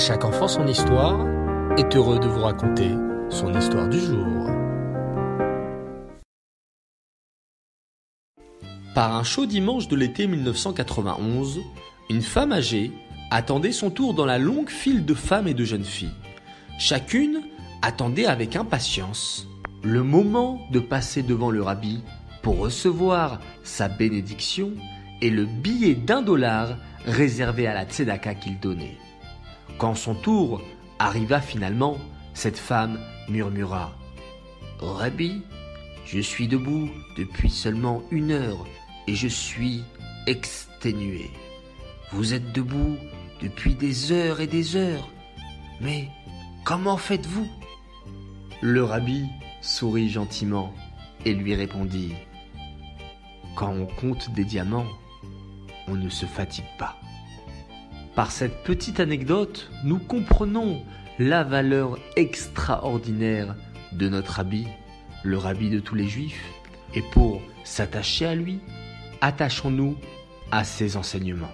chaque enfant son histoire est heureux de vous raconter son histoire du jour. Par un chaud dimanche de l'été 1991, une femme âgée attendait son tour dans la longue file de femmes et de jeunes filles. Chacune attendait avec impatience le moment de passer devant le rabbi pour recevoir sa bénédiction et le billet d'un dollar réservé à la tzedaka qu'il donnait. Quand son tour arriva finalement, cette femme murmura Rabbi, je suis debout depuis seulement une heure et je suis exténué. Vous êtes debout depuis des heures et des heures. Mais comment faites-vous? Le rabbi sourit gentiment et lui répondit Quand on compte des diamants, on ne se fatigue pas. Par cette petite anecdote, nous comprenons la valeur extraordinaire de notre habit, le rabbi de tous les juifs, et pour s'attacher à lui, attachons-nous à ses enseignements.